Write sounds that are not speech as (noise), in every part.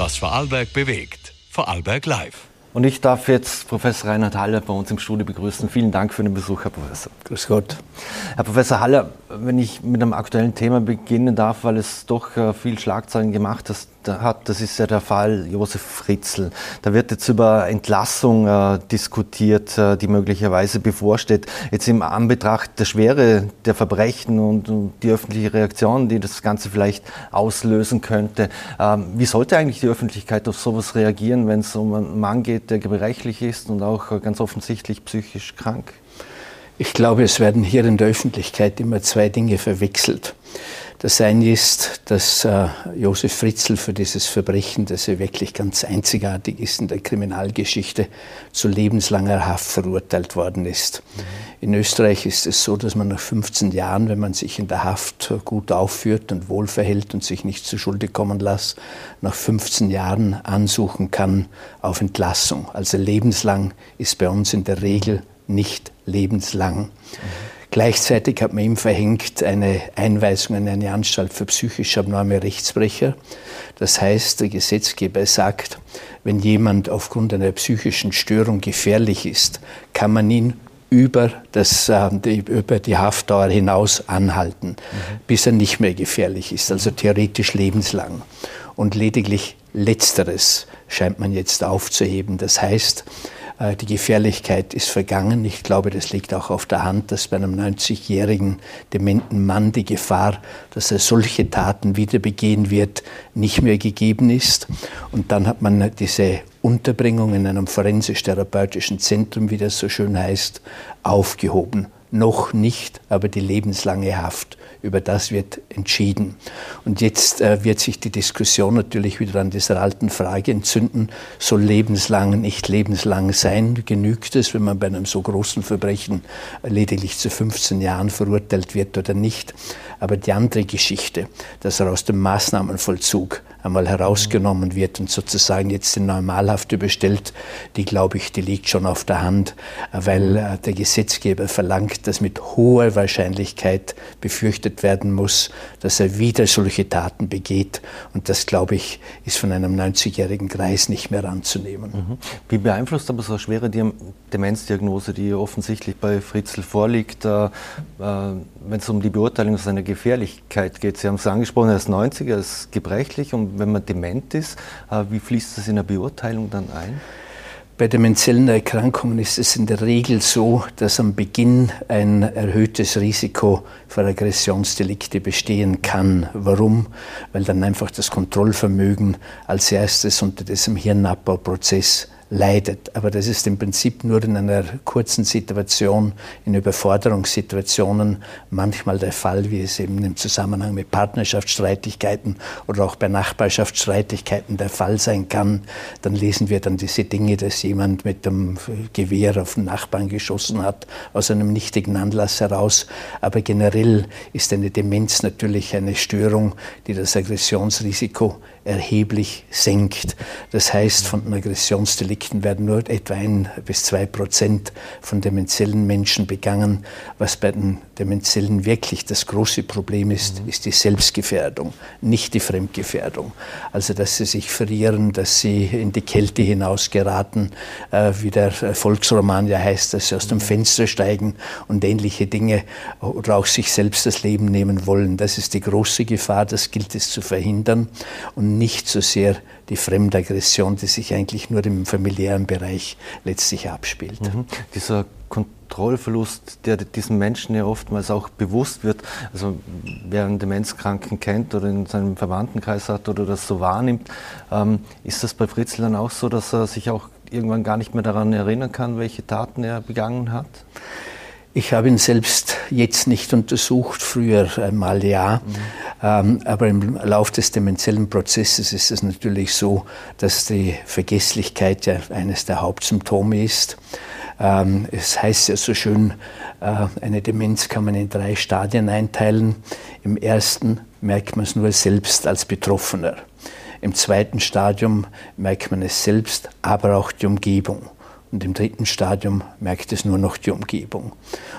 Was Vorarlberg bewegt. Vorarlberg Live. Und ich darf jetzt Professor Reinhard Haller bei uns im Studio begrüßen. Vielen Dank für den Besuch, Herr Professor. Grüß Gott. Herr Professor Haller, wenn ich mit einem aktuellen Thema beginnen darf, weil es doch äh, viel Schlagzeilen gemacht hat, das ist ja der Fall Josef Fritzl. Da wird jetzt über Entlassung äh, diskutiert, äh, die möglicherweise bevorsteht. Jetzt im Anbetracht der Schwere der Verbrechen und, und die öffentliche Reaktion, die das Ganze vielleicht auslösen könnte. Ähm, wie sollte eigentlich die Öffentlichkeit auf sowas reagieren, wenn es um einen Mann geht, der gebrechlich ist und auch äh, ganz offensichtlich psychisch krank? Ich glaube, es werden hier in der Öffentlichkeit immer zwei Dinge verwechselt. Das eine ist, dass äh, Josef Fritzl für dieses Verbrechen, das ja wirklich ganz einzigartig ist in der Kriminalgeschichte, zu lebenslanger Haft verurteilt worden ist. Mhm. In Österreich ist es so, dass man nach 15 Jahren, wenn man sich in der Haft gut aufführt und wohlverhält und sich nicht zu Schulde kommen lässt, nach 15 Jahren ansuchen kann auf Entlassung. Also lebenslang ist bei uns in der Regel nicht lebenslang. Mhm. Gleichzeitig hat man ihm verhängt eine Einweisung in eine Anstalt für psychisch abnorme Rechtsbrecher. Das heißt, der Gesetzgeber sagt, wenn jemand aufgrund einer psychischen Störung gefährlich ist, kann man ihn über, das, äh, die, über die Haftdauer hinaus anhalten, mhm. bis er nicht mehr gefährlich ist, also theoretisch lebenslang. Und lediglich letzteres scheint man jetzt aufzuheben. Das heißt, die Gefährlichkeit ist vergangen. Ich glaube, das liegt auch auf der Hand, dass bei einem 90-jährigen dementen Mann die Gefahr, dass er solche Taten wieder begehen wird, nicht mehr gegeben ist. Und dann hat man diese Unterbringung in einem forensisch-therapeutischen Zentrum, wie das so schön heißt, aufgehoben. Noch nicht, aber die lebenslange Haft über das wird entschieden. Und jetzt äh, wird sich die Diskussion natürlich wieder an dieser alten Frage entzünden, soll lebenslang nicht lebenslang sein? Genügt es, wenn man bei einem so großen Verbrechen lediglich zu 15 Jahren verurteilt wird oder nicht? Aber die andere Geschichte, dass er aus dem Maßnahmenvollzug einmal herausgenommen wird und sozusagen jetzt in Normalhaft überstellt, die glaube ich, die liegt schon auf der Hand, weil äh, der Gesetzgeber verlangt, dass mit hoher Wahrscheinlichkeit befürchtet werden muss, dass er wieder solche Taten begeht. Und das, glaube ich, ist von einem 90-jährigen Kreis nicht mehr anzunehmen. Mhm. Wie beeinflusst aber so eine schwere Demenzdiagnose, die offensichtlich bei Fritzl vorliegt, äh, äh, wenn es um die Beurteilung seiner Gefährlichkeit geht? Sie haben es angesprochen, er ist 90, er ist gebrechlich und wenn man dement ist, äh, wie fließt das in der Beurteilung dann ein? Bei demenziellen Erkrankungen ist es in der Regel so, dass am Beginn ein erhöhtes Risiko für Aggressionsdelikte bestehen kann. Warum? Weil dann einfach das Kontrollvermögen als erstes unter diesem Hirnabbauprozess leidet. Aber das ist im Prinzip nur in einer kurzen Situation, in Überforderungssituationen manchmal der Fall, wie es eben im Zusammenhang mit Partnerschaftsstreitigkeiten oder auch bei Nachbarschaftsstreitigkeiten der Fall sein kann. Dann lesen wir dann diese Dinge, dass jemand mit dem Gewehr auf den Nachbarn geschossen hat, aus einem nichtigen Anlass heraus. Aber generell ist eine Demenz natürlich eine Störung, die das Aggressionsrisiko erheblich senkt. Das heißt, von den Aggressionsdelikten werden nur etwa ein bis zwei Prozent von demenziellen Menschen begangen. Was bei den demenziellen wirklich das große Problem ist, mhm. ist die Selbstgefährdung, nicht die Fremdgefährdung. Also, dass sie sich verlieren, dass sie in die Kälte hinausgeraten, äh, wie der Volksroman ja heißt, dass sie aus dem mhm. Fenster steigen und ähnliche Dinge oder auch sich selbst das Leben nehmen wollen. Das ist die große Gefahr, das gilt es zu verhindern. Und nicht so sehr die Fremdaggression, die sich eigentlich nur im familiären Bereich letztlich abspielt. Mhm. Dieser Kontrollverlust, der diesen Menschen ja oftmals auch bewusst wird, also wer einen Demenzkranken kennt oder in seinem Verwandtenkreis hat oder das so wahrnimmt, ähm, ist das bei Fritzl dann auch so, dass er sich auch irgendwann gar nicht mehr daran erinnern kann, welche Taten er begangen hat? Ich habe ihn selbst jetzt nicht untersucht, früher einmal ja. Mhm. Ähm, aber im Lauf des demenziellen Prozesses ist es natürlich so, dass die Vergesslichkeit ja eines der Hauptsymptome ist. Ähm, es heißt ja so schön, äh, eine Demenz kann man in drei Stadien einteilen. Im ersten merkt man es nur selbst als Betroffener. Im zweiten Stadium merkt man es selbst, aber auch die Umgebung. Und im dritten Stadium merkt es nur noch die Umgebung.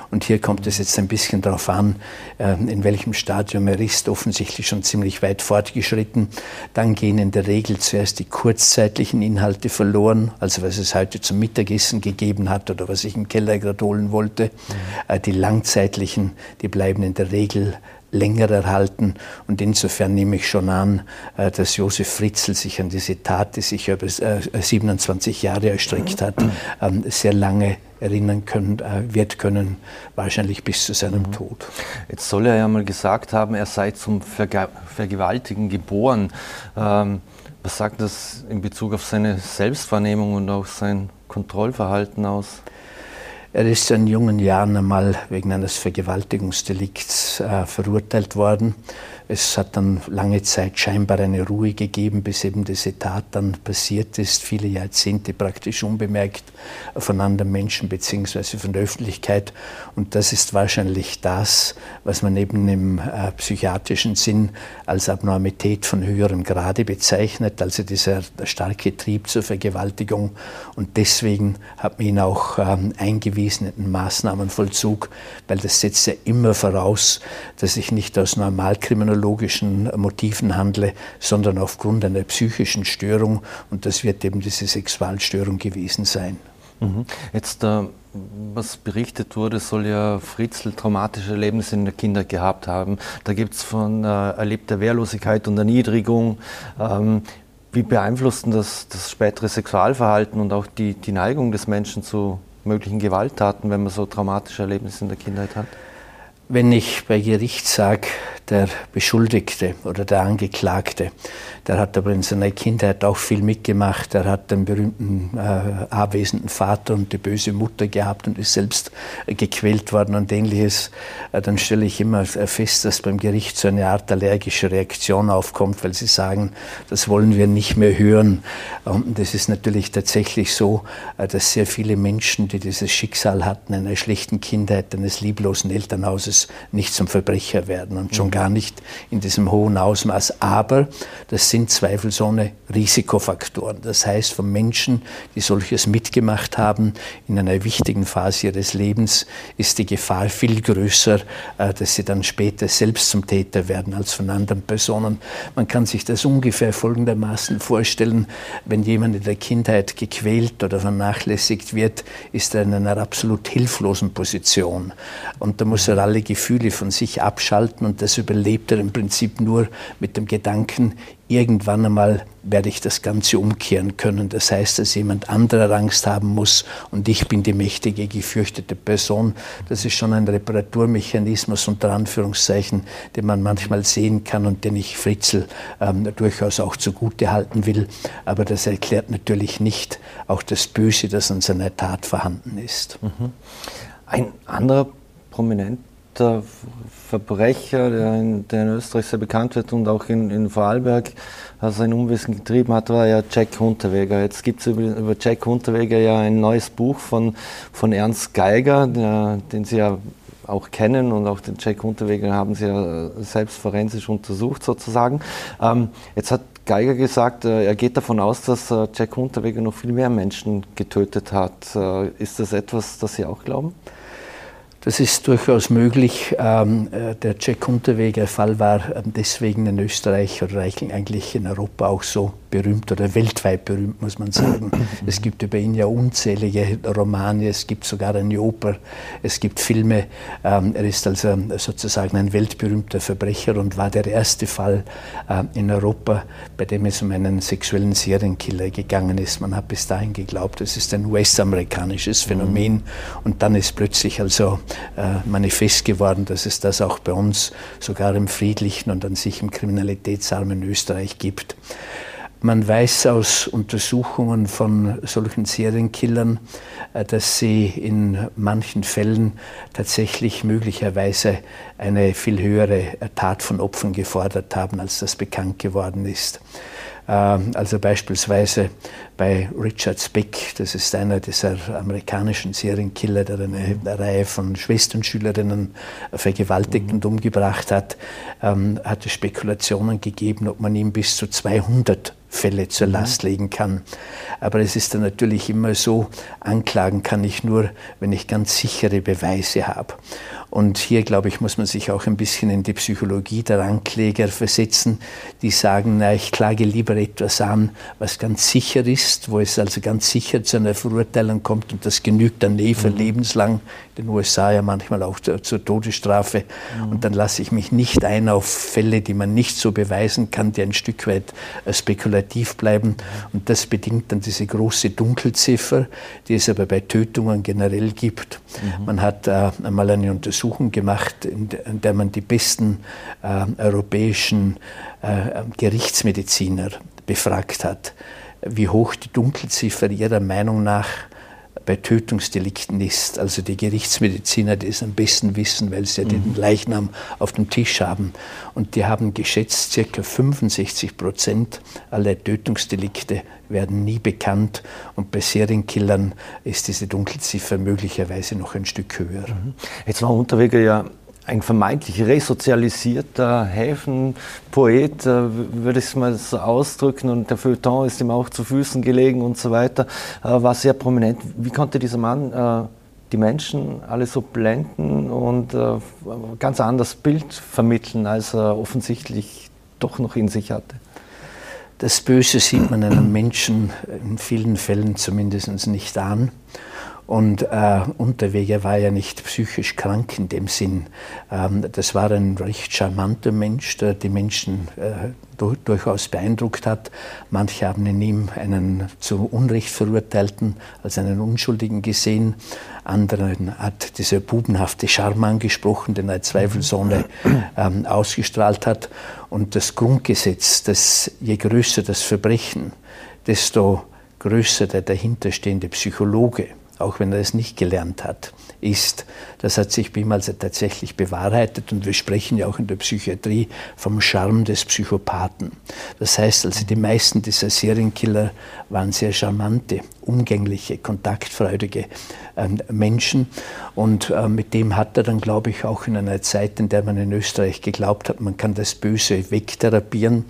Und hier kommt es jetzt ein bisschen darauf an, äh, in welchem Stadium er ist, offensichtlich schon ziemlich weit fortgeschritten. Dann gehen in der Regel zuerst die kurzzeitlichen Inhalte verloren, also was es heute zum Mittagessen gegeben hat oder was ich im Keller gerade holen wollte. Mhm. Die langzeitlichen, die bleiben in der Regel länger erhalten. Und insofern nehme ich schon an, äh, dass Josef Fritzl sich an diese Tat, die sich über 27 äh, Jahre erstreckt hat, ähm, sehr lange erinnern können, äh, wird können, wahrscheinlich bis zu seinem mhm. Tod. Jetzt soll er ja mal gesagt haben, er sei zum Verge Vergewaltigen geboren. Ähm, was sagt das in Bezug auf seine Selbstwahrnehmung und auch sein Kontrollverhalten aus? Er ist in jungen Jahren einmal wegen eines Vergewaltigungsdelikts äh, verurteilt worden. Es hat dann lange Zeit scheinbar eine Ruhe gegeben, bis eben diese Tat dann passiert ist, viele Jahrzehnte praktisch unbemerkt von anderen Menschen bzw. von der Öffentlichkeit. Und das ist wahrscheinlich das, was man eben im äh, psychiatrischen Sinn als Abnormität von höherem Grade bezeichnet, also dieser starke Trieb zur Vergewaltigung. Und deswegen hat man ihn auch ähm, eingewiesen den Maßnahmenvollzug, weil das setzt ja immer voraus, dass ich nicht aus Normalkriminologie pathologischen Motiven handle, sondern aufgrund einer psychischen Störung. Und das wird eben diese Sexualstörung gewesen sein. Mhm. Jetzt, äh, was berichtet wurde, soll ja Fritzl traumatische Erlebnisse in der Kindheit gehabt haben. Da gibt es von äh, erlebter Wehrlosigkeit und Erniedrigung. Ähm, wie beeinflusst das das spätere Sexualverhalten und auch die, die Neigung des Menschen zu möglichen Gewalttaten, wenn man so traumatische Erlebnisse in der Kindheit hat? Wenn ich bei Gericht sage, der Beschuldigte oder der Angeklagte, der hat aber in seiner Kindheit auch viel mitgemacht. Er hat den berühmten äh, abwesenden Vater und die böse Mutter gehabt und ist selbst äh, gequält worden und ähnliches. Äh, dann stelle ich immer fest, dass beim Gericht so eine Art allergische Reaktion aufkommt, weil sie sagen, das wollen wir nicht mehr hören. Und das ist natürlich tatsächlich so, äh, dass sehr viele Menschen, die dieses Schicksal hatten, einer schlechten Kindheit, eines lieblosen Elternhauses, nicht zum Verbrecher werden und schon gar nicht in diesem hohen Ausmaß. Aber das sind zweifelsohne Risikofaktoren. Das heißt, von Menschen, die solches mitgemacht haben, in einer wichtigen Phase ihres Lebens, ist die Gefahr viel größer, äh, dass sie dann später selbst zum Täter werden als von anderen Personen. Man kann sich das ungefähr folgendermaßen vorstellen, wenn jemand in der Kindheit gequält oder vernachlässigt wird, ist er in einer absolut hilflosen Position. Und da muss er alle Gefühle von sich abschalten und das überlebt er im Prinzip nur mit dem Gedanken, irgendwann einmal werde ich das Ganze umkehren können. Das heißt, dass jemand anderer Angst haben muss und ich bin die mächtige, gefürchtete Person. Das ist schon ein Reparaturmechanismus unter Anführungszeichen, den man manchmal sehen kann und den ich Fritzl ähm, durchaus auch zugute halten will. Aber das erklärt natürlich nicht auch das Böse, das an seiner Tat vorhanden ist. Mhm. Ein anderer prominenter Verbrecher, der in, der in, Österreich sehr bekannt wird und auch in, in Vorarlberg sein Unwissen getrieben hat, war ja Jack Hunterweger. Jetzt gibt es über, über, Jack Hunterweger ja ein neues Buch von, von Ernst Geiger, der, den Sie ja auch kennen und auch den Jack Hunterweger haben Sie ja selbst forensisch untersucht sozusagen. Ähm, jetzt hat Geiger gesagt, äh, er geht davon aus, dass äh, Jack Hunterweger noch viel mehr Menschen getötet hat. Äh, ist das etwas, das Sie auch glauben? Das ist durchaus möglich. Ähm, äh, der Jack Unterweger Fall war ähm, deswegen in Österreich oder eigentlich in Europa auch so berühmt oder weltweit berühmt, muss man sagen. (clears throat) Es gibt über ihn ja unzählige Romane, es gibt sogar eine Oper, es gibt Filme. Ähm, er ist also sozusagen ein weltberühmter Verbrecher und war der erste Fall äh, in Europa, bei dem es um einen sexuellen Serienkiller gegangen ist. Man hat bis dahin geglaubt, es ist ein US-amerikanisches Phänomen und dann ist plötzlich also äh, manifest geworden, dass es das auch bei uns sogar im friedlichen und an sich im kriminalitätsarmen Österreich gibt. Man weiß aus Untersuchungen von solchen Serienkillern, äh, dass sie in manchen Fällen tatsächlich möglicherweise eine viel höhere Tat von Opfern gefordert haben, als das bekannt geworden ist. Ähm, also beispielsweise bei Richard Speck, das ist einer dieser amerikanischen Serienkiller, der eine, Reihe von Schwesternschülerinnen vergewaltigt und umgebracht hat, ähm, hat es Spekulationen gegeben, ob man ihm bis zu 200 Fälle zur mhm. Last legen kann. Aber es ist dann natürlich immer so, anklagen kann ich nur, wenn ich ganz sichere Beweise habe. Und hier, glaube ich, muss man sich auch ein bisschen in die Psychologie der Ankläger versetzen, die sagen, na, ich klage lieber etwas an, was ganz sicher ist, wo es also ganz sicher zu einer Verurteilung kommt und das genügt dann eh für mhm. lebenslang, in den USA ja manchmal auch zur, zur Todesstrafe. Mhm. Und dann lasse ich mich nicht ein auf Fälle, die man nicht so beweisen kann, die ein Stück weit äh, spekulativ bleiben. Mhm. Und das bedingt dann diese große Dunkelziffer, die es aber bei Tötungen generell gibt. Mhm. Man hat äh, einmal eine Untersuchung Untersuchung gemacht, in der man die besten äh, europäischen äh, Gerichtsmediziner befragt hat, wie hoch die Dunkelziffer ihrer Meinung nach bei Tötungsdelikten ist. Also die Gerichtsmediziner, die es am besten wissen, weil sie ja den mhm. Leichnam auf dem Tisch haben. Und die haben geschätzt, ca. 65 Prozent aller Tötungsdelikte werden nie bekannt. Und bei Serienkillern ist diese Dunkelziffer möglicherweise noch ein Stück höher. Mhm. Jetzt war Unterweger ja ein vermeintlich resozialisierter Häfenpoet, äh, würde ich es mal so ausdrücken, und der Feuilleton ist ihm auch zu Füßen gelegen und so weiter, äh, war sehr prominent. Wie konnte dieser Mann äh, die Menschen alle so blenden und ganz anderes Bild vermitteln, als er offensichtlich doch noch in sich hatte? Das Böse sieht man einem Menschen in vielen Fällen zumindest nicht an. Und äh, Unterweger war ja nicht psychisch krank in dem Sinn. Ähm, das war ein recht charmanter Mensch, der die Menschen äh, du durchaus beeindruckt hat. Manche haben in ihm einen zu Unrecht Verurteilten als einen Unschuldigen gesehen. Anderen hat dieser bubenhafte Charme angesprochen, den er zweifelsohne ähm, ausgestrahlt hat. Und das Grundgesetz, dass je größer das Verbrechen, desto größer der dahinterstehende Psychologe auch wenn er es nicht gelernt hat, ist. Das hat sich bei ihm also tatsächlich bewahrheitet und wir sprechen ja auch in der Psychiatrie vom Charme des Psychopathen. Das heißt also, die meisten dieser Serienkiller waren sehr charmante, umgängliche, kontaktfreudige ähm, Menschen und äh, mit dem hat er dann, glaube ich, auch in einer Zeit, in der man in Österreich geglaubt hat, man kann das Böse wegtherapieren,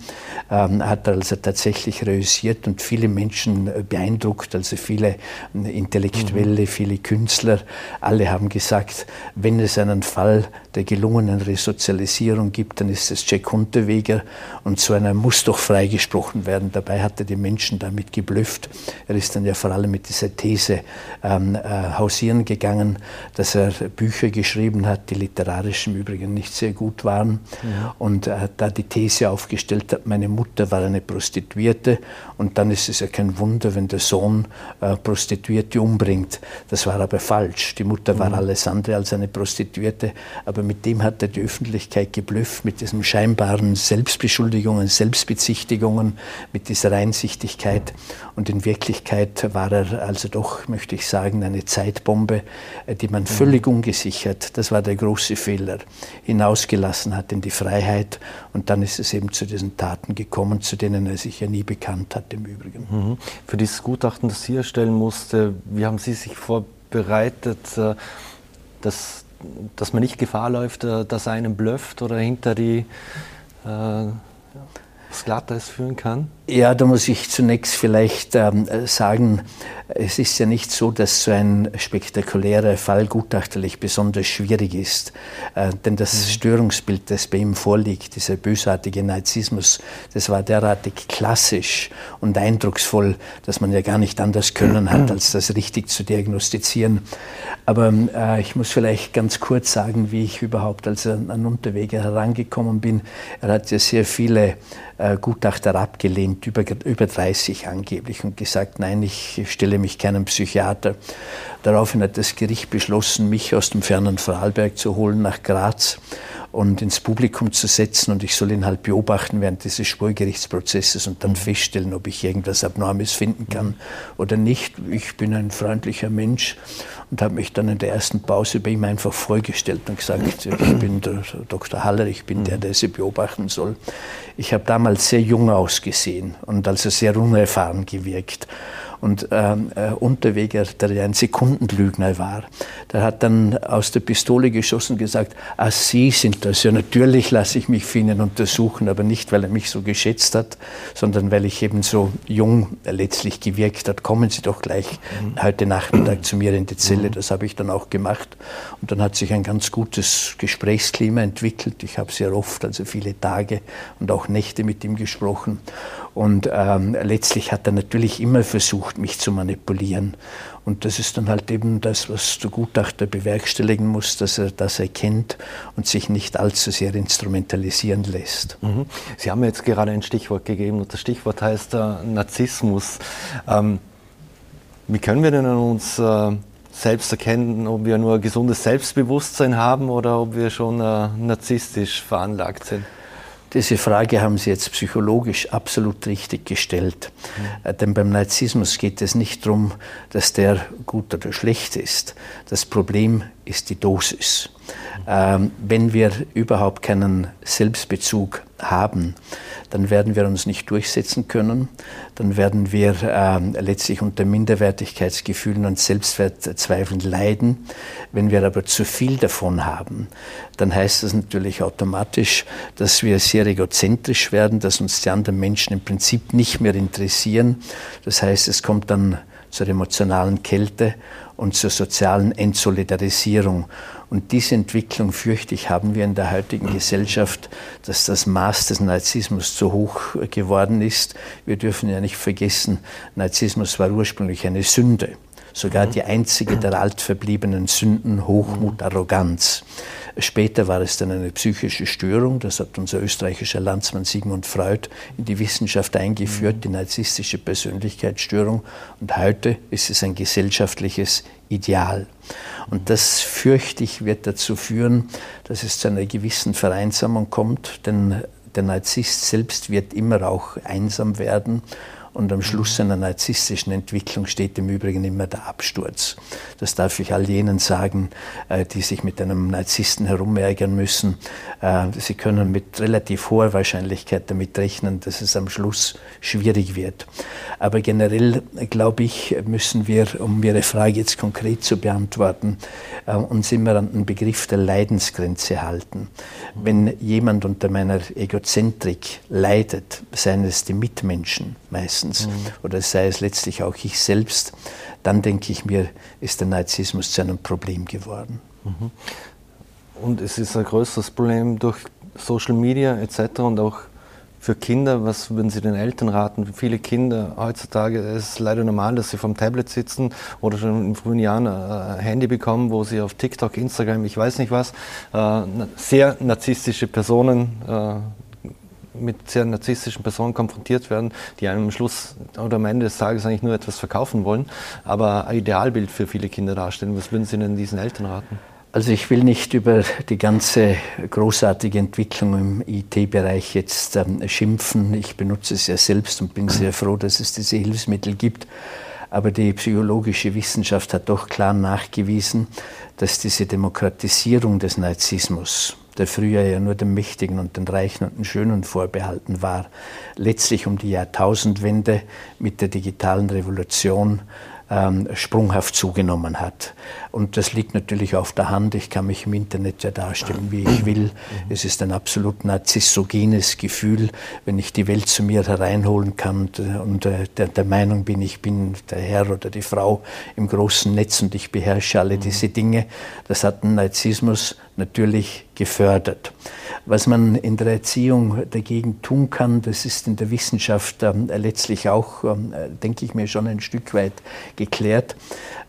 ähm, hat er also tatsächlich reüssiert und viele Menschen äh, beeindruckt, also viele äh, Intellektuelle, mhm. Viele Künstler, alle haben gesagt, wenn es einen Fall der gelungenen Resozialisierung gibt, dann ist es Jack Unterweger und so einer muss doch freigesprochen werden. Dabei hat er die Menschen damit geblüfft. Er ist dann ja vor allem mit dieser These ähm, äh, hausieren gegangen, dass er Bücher geschrieben hat, die literarisch im Übrigen nicht sehr gut waren. Ja. Und äh, da die These aufgestellt hat, meine Mutter war eine Prostituierte und dann ist es ja kein Wunder, wenn der Sohn äh, Prostituierte umbringt. Das war aber falsch. Die Mutter war mhm. alles andere als eine Prostituierte, aber mit dem hat er die Öffentlichkeit geblüfft, mit diesen scheinbaren Selbstbeschuldigungen, Selbstbezichtigungen, mit dieser Einsichtigkeit. Und in Wirklichkeit war er also doch, möchte ich sagen, eine Zeitbombe, äh, die man völlig ungesichert, das war der große Fehler, hinausgelassen hat in die Freiheit. Und dann ist es eben zu diesen Taten gekommen, zu denen er sich ja nie bekannt hat im Übrigen. Mhm. Für dieses Gutachten, das Sie erstellen musste, wie haben Sie sich vorbereitet, äh, dass, dass man nicht Gefahr läuft, äh, dass einen blufft oder hinter die äh, Sklatters führen kann? Ja, da muss ich zunächst vielleicht ähm, sagen, es ist ja nicht so, dass so ein spektakulärer Fall gutachterlich besonders schwierig ist. Äh, denn das mhm. Störungsbild, das bei ihm vorliegt, dieser bösartige Narzissmus, das war derartig klassisch und eindrucksvoll, dass man ja gar nicht anders können hat, als das richtig zu diagnostizieren. Aber äh, ich muss vielleicht ganz kurz sagen, wie ich überhaupt als an Unterweger herangekommen bin. Er hat ja sehr viele Gutachter abgelehnt, über, über 30 angeblich, und gesagt, nein, ich stelle mich keinem Psychiater. Daraufhin hat das Gericht beschlossen, mich aus dem fernen Vorarlberg zu holen nach Graz und ins Publikum zu setzen und ich soll ihn halt beobachten während dieses Schwurgerichtsprozesses und dann feststellen, ob ich irgendwas Abnormes finden kann oder nicht. Ich bin ein freundlicher Mensch und habe mich dann in der ersten Pause bei ihm einfach vorgestellt und gesagt, ich bin der Dr. Haller, ich bin der, der Sie beobachten soll. Ich habe damals sehr jung ausgesehen und also sehr unerfahren gewirkt. Und ähm, äh, Unterweger, der ein Sekundenlügner war, der hat dann aus der Pistole geschossen und gesagt, ah, Sie sind das. Ja, natürlich lasse ich mich für Ihnen untersuchen, aber nicht, weil er mich so geschätzt hat, sondern weil ich eben so jung letztlich gewirkt hat. Kommen Sie doch gleich mhm. heute Nachmittag zu mir in die Zelle. Das habe ich dann auch gemacht. Und dann hat sich ein ganz gutes Gesprächsklima entwickelt. Ich habe sehr oft, also viele Tage und auch Nächte mit ihm gesprochen. Und ähm, letztlich hat er natürlich immer versucht, mich zu manipulieren. Und das ist dann halt eben das, was der Gutachter bewerkstelligen muss, dass er das erkennt und sich nicht allzu sehr instrumentalisieren lässt. Mhm. Sie haben jetzt gerade ein Stichwort gegeben und das Stichwort heißt äh, Narzissmus. Ähm, wie können wir denn an uns äh, selbst erkennen, ob wir nur ein gesundes Selbstbewusstsein haben oder ob wir schon äh, narzisstisch veranlagt sind? Diese Frage haben Sie jetzt psychologisch absolut richtig gestellt. Mhm. Denn beim Narzissmus geht es nicht darum, dass der gut oder schlecht ist. Das Problem ist die Dosis. Ähm, wenn wir überhaupt keinen Selbstbezug haben, dann werden wir uns nicht durchsetzen können, dann werden wir äh, letztlich unter Minderwertigkeitsgefühlen und Selbstwertzweifeln leiden. Wenn wir aber zu viel davon haben, dann heißt das natürlich automatisch, dass wir sehr egozentrisch werden, dass uns die anderen Menschen im Prinzip nicht mehr interessieren. Das heißt, es kommt dann zur emotionalen Kälte und zur sozialen Entsolidarisierung. Und diese Entwicklung, fürchte ich, haben wir in der heutigen Gesellschaft, dass das Maß des Narzissmus zu hoch geworden ist. Wir dürfen ja nicht vergessen, Narzissmus war ursprünglich eine Sünde. Sogar die einzige der altverbliebenen Sünden, Hochmut, Arroganz. Später war es dann eine psychische Störung, das hat unser österreichischer Landsmann Sigmund Freud in die Wissenschaft eingeführt, die narzisstische Persönlichkeitsstörung. Und heute ist es ein gesellschaftliches Ideal. Und das, fürchte ich, wird dazu führen, dass es zu einer gewissen Vereinsamung kommt, denn der Narzisst selbst wird immer auch einsam werden und am Schluss einer narzisstischen Entwicklung steht im Übrigen immer der Absturz. Das darf ich all jenen sagen, äh, die sich mit einem Narzissten herumärgern müssen. Äh, sie können mit relativ hoher Wahrscheinlichkeit damit rechnen, dass es am Schluss schwierig wird. Aber generell, glaube ich, müssen wir, um Ihre Frage jetzt konkret zu beantworten, äh, uns immer an den Begriff der Leidensgrenze halten. Wenn jemand unter meiner Egozentrik leidet, seien es die Mitmenschen meistens, mhm. oder sei es letztlich auch ich selbst, dann denke ich mir, ist der Narzissmus zu einem Problem geworden. Mhm. Und es ist ein größeres Problem durch Social Media etc. und auch für Kinder, was würden Sie den Eltern raten? Viele Kinder heutzutage, es ist leider normal, dass sie vom Tablet sitzen oder schon in frühen Jahren ein Handy bekommen, wo sie auf TikTok, Instagram, ich weiß nicht was, äh, sehr narzisstische Personen äh, mit sehr narzisstischen Personen konfrontiert werden, die einem am Schluss oder am Ende des Tages eigentlich nur etwas verkaufen wollen, aber ein Idealbild für viele Kinder darstellen. Was würden Sie denn diesen Eltern raten? Also ich will nicht über die ganze großartige Entwicklung im IT-Bereich jetzt ähm, schimpfen. Ich benutze es ja selbst und bin sehr froh, dass es diese Hilfsmittel gibt. Aber die psychologische Wissenschaft hat doch klar nachgewiesen, dass diese Demokratisierung des Narzissmus, der früher ja nur den Mächtigen und den Reichen und den Schönen vorbehalten war, letztlich um die Jahrtausendwende mit der digitalen Revolution ähm, sprunghaft zugenommen hat. Und das liegt natürlich auf der Hand. Ich kann mich im Internet ja darstellen, wie ich will. Es ist ein absolut narzissogenes Gefühl, wenn ich die Welt zu mir hereinholen kann und äh, der, der, Meinung bin, ich bin der Herr oder die Frau im großen Netz und ich beherrsche alle diese Dinge. Das hat den Narzissmus natürlich gefördert. Was man in der Erziehung dagegen tun kann, das ist in der Wissenschaft ähm, letztlich auch, ähm, denke ich mir, schon ein Stück weit geklärt.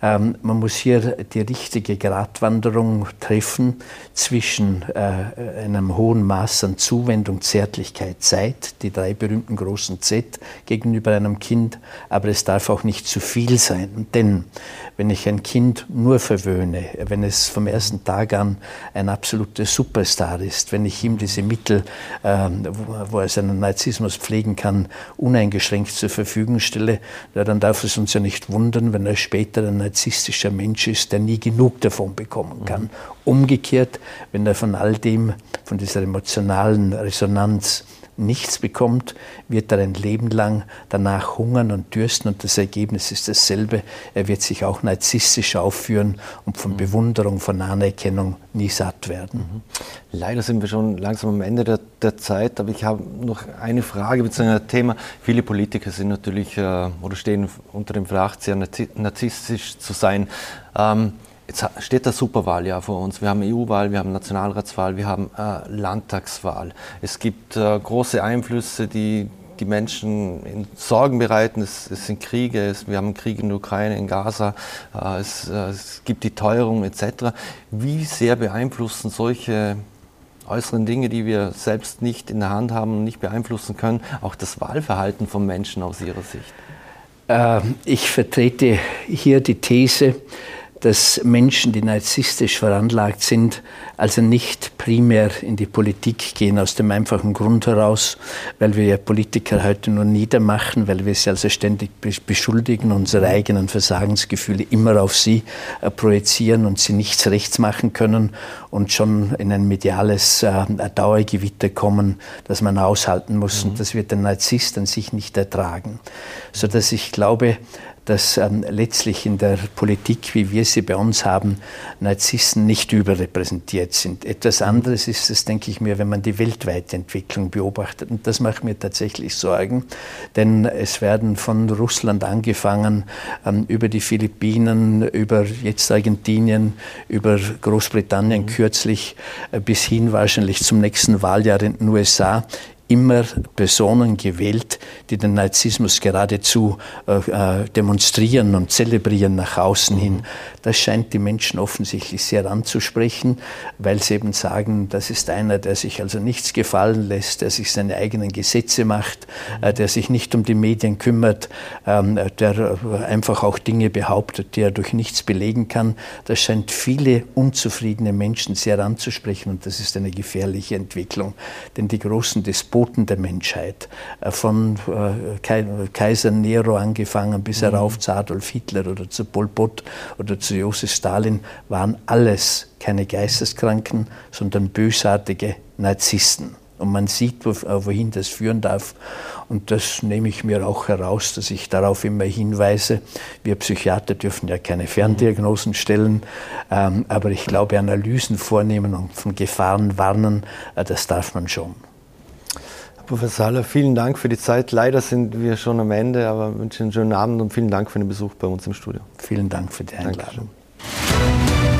Ähm, man muss hier die richtige Gratwanderung treffen zwischen äh, einem hohen Maß an Zuwendung, Zärtlichkeit, Zeit, die drei berühmten großen Z gegenüber einem Kind, aber es darf auch nicht zu viel sein. Denn wenn ich ein Kind nur verwöhne, wenn es vom ersten Tag an ein absoluter Superstar ist, wenn ich ihm diese Mittel, ähm, wo er seinen Narzissmus pflegen kann, uneingeschränkt zur Verfügung stelle, dann darf es uns ja nicht wundern, wenn er später ein narzisstischer Mensch ist, der nie genug davon bekommen kann. Mhm. Umgekehrt, wenn er von all dem, von dieser emotionalen Resonanz nichts bekommt, wird er ein Leben lang danach hungern und dürsten und das Ergebnis ist dasselbe. Er wird sich auch narzisstisch aufführen und von mhm. Bewunderung, von Anerkennung nie satt werden. Mhm. Leider sind wir schon langsam am Ende der, der Zeit, aber ich habe noch eine Frage bzw. ein Thema. Viele Politiker sind natürlich äh, oder stehen unter dem Verdacht, sehr narzisstisch zu sein. Ähm, Jetzt steht das Superwahljahr vor uns. Wir haben EU-Wahl, wir haben Nationalratswahl, wir haben äh, Landtagswahl. Es gibt äh, große Einflüsse, die die Menschen in Sorgen bereiten. Es, es sind Kriege, es, wir haben Krieg in der Ukraine, in Gaza, äh, es, äh, es, gibt die Teuerung etc. Wie sehr beeinflussen solche äußeren Dinge, die wir selbst nicht in der Hand haben und nicht beeinflussen können, auch das Wahlverhalten von Menschen aus Ihrer Sicht? Äh, ich vertrete hier die These, dass Menschen, die narzisstisch veranlagt sind, also nicht primär in die Politik gehen, aus dem einfachen Grund heraus, weil wir ja Politiker heute nur niedermachen, weil wir sie also ständig beschuldigen, unsere eigenen Versagensgefühle immer auf sie äh, projizieren und sie nichts rechts machen können und schon in ein mediales äh, Dauergewitter kommen, das man aushalten muss. Mhm. Und das wird der Narzisst an sich nicht ertragen. Sodass ich glaube, dass ähm, letztlich in der Politik, wie wir sie bei uns haben, Narzissten nicht überrepräsentiert sind. Etwas anderes ist es, denke ich mir, wenn man die weltweite Entwicklung beobachtet. Und das macht mir tatsächlich Sorgen, denn es werden von Russland angefangen, ähm, über die Philippinen, über jetzt Argentinien, über Großbritannien mhm. kürzlich, äh, bis hin wahrscheinlich zum nächsten Wahljahr in den USA, immer Personen gewählt, die den Narzissmus geradezu äh, äh, demonstrieren und zelebrieren nach außen hin. Das scheint die Menschen offensichtlich sehr anzusprechen, weil sie eben sagen, das ist einer, der sich also nichts gefallen lässt, der sich seine eigenen Gesetze macht, äh, der sich nicht um die Medien kümmert, ähm, der einfach auch Dinge behauptet, die er durch nichts belegen kann. Das scheint viele unzufriedene Menschen sehr anzusprechen und das ist eine gefährliche Entwicklung, denn die großen Despoten Despoten der Menschheit, äh, von äh, Kaiser Nero angefangen bis mhm. herauf zu Adolf Hitler oder zu Pol Pot oder zu Josef Stalin, waren alles keine Geisteskranken, sondern bösartige Narzissten. Und man sieht, äh, wohin das führen darf. Und das nehme ich mir auch heraus, dass ich darauf immer hinweise. Wir Psychiater dürfen ja keine Ferndiagnosen stellen, ähm, aber ich glaube, Analysen vornehmen und von Gefahren warnen, das darf man schon. Professor Haller, vielen Dank für die Zeit. Leider sind wir schon am Ende, aber wünsche einen schönen Abend und vielen Dank für den Besuch bei uns im Studio. Vielen Dank für die Einladung. Dankeschön.